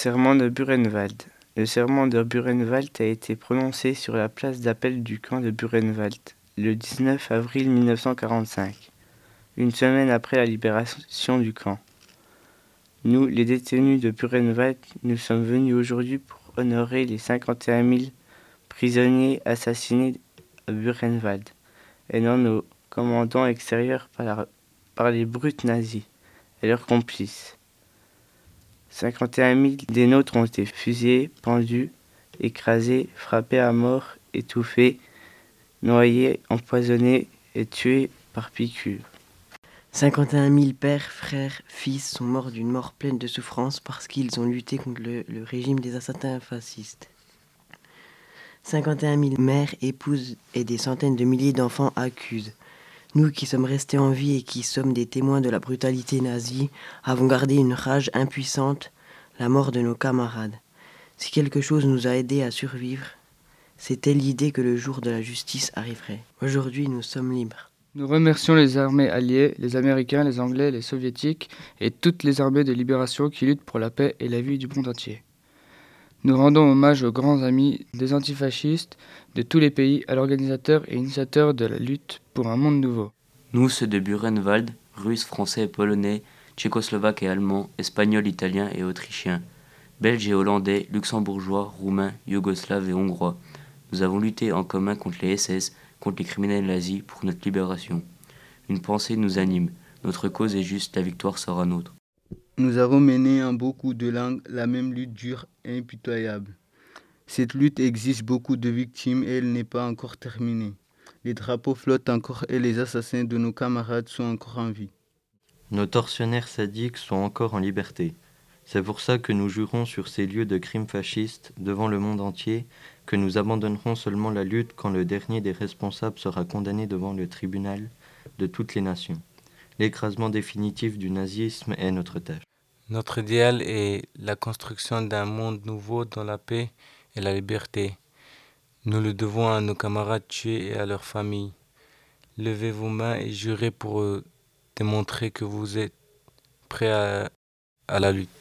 Serment de Burenwald. Le serment de Burenwald a été prononcé sur la place d'appel du camp de Burenwald le 19 avril 1945, une semaine après la libération du camp. Nous, les détenus de Burenwald, nous sommes venus aujourd'hui pour honorer les 51 000 prisonniers assassinés à Burenwald et non nos commandants extérieurs par, par les brutes nazis et leurs complices. 51 000 des nôtres ont été fusillés, pendus, écrasés, frappés à mort, étouffés, noyés, empoisonnés et tués par piqûre. 51 000 pères, frères, fils sont morts d'une mort pleine de souffrance parce qu'ils ont lutté contre le, le régime des assassins fascistes. 51 000 mères, épouses et des centaines de milliers d'enfants accusent. Nous qui sommes restés en vie et qui sommes des témoins de la brutalité nazie, avons gardé une rage impuissante, la mort de nos camarades. Si quelque chose nous a aidés à survivre, c'était l'idée que le jour de la justice arriverait. Aujourd'hui, nous sommes libres. Nous remercions les armées alliées, les Américains, les Anglais, les Soviétiques et toutes les armées de libération qui luttent pour la paix et la vie du monde entier. Nous rendons hommage aux grands amis des antifascistes de tous les pays, à l'organisateur et initiateur de la lutte pour un monde nouveau. Nous, ceux de Burenwald, Russes, Français Polonais, Tchécoslovaques et Allemands, Espagnols, Italiens et Autrichiens, Belges et Hollandais, Luxembourgeois, Roumains, Yougoslaves et Hongrois, nous avons lutté en commun contre les SS, contre les criminels nazis pour notre libération. Une pensée nous anime. Notre cause est juste, la victoire sera nôtre. Nous avons mené en beaucoup de langues la même lutte dure et impitoyable. Cette lutte exige beaucoup de victimes et elle n'est pas encore terminée. Les drapeaux flottent encore et les assassins de nos camarades sont encore en vie. Nos tortionnaires sadiques sont encore en liberté. C'est pour ça que nous jurons sur ces lieux de crimes fascistes devant le monde entier que nous abandonnerons seulement la lutte quand le dernier des responsables sera condamné devant le tribunal de toutes les nations. L'écrasement définitif du nazisme est notre tâche. Notre idéal est la construction d'un monde nouveau dans la paix et la liberté. Nous le devons à nos camarades tués et à leurs familles. Levez vos mains et jurez pour démontrer que vous êtes prêts à, à la lutte.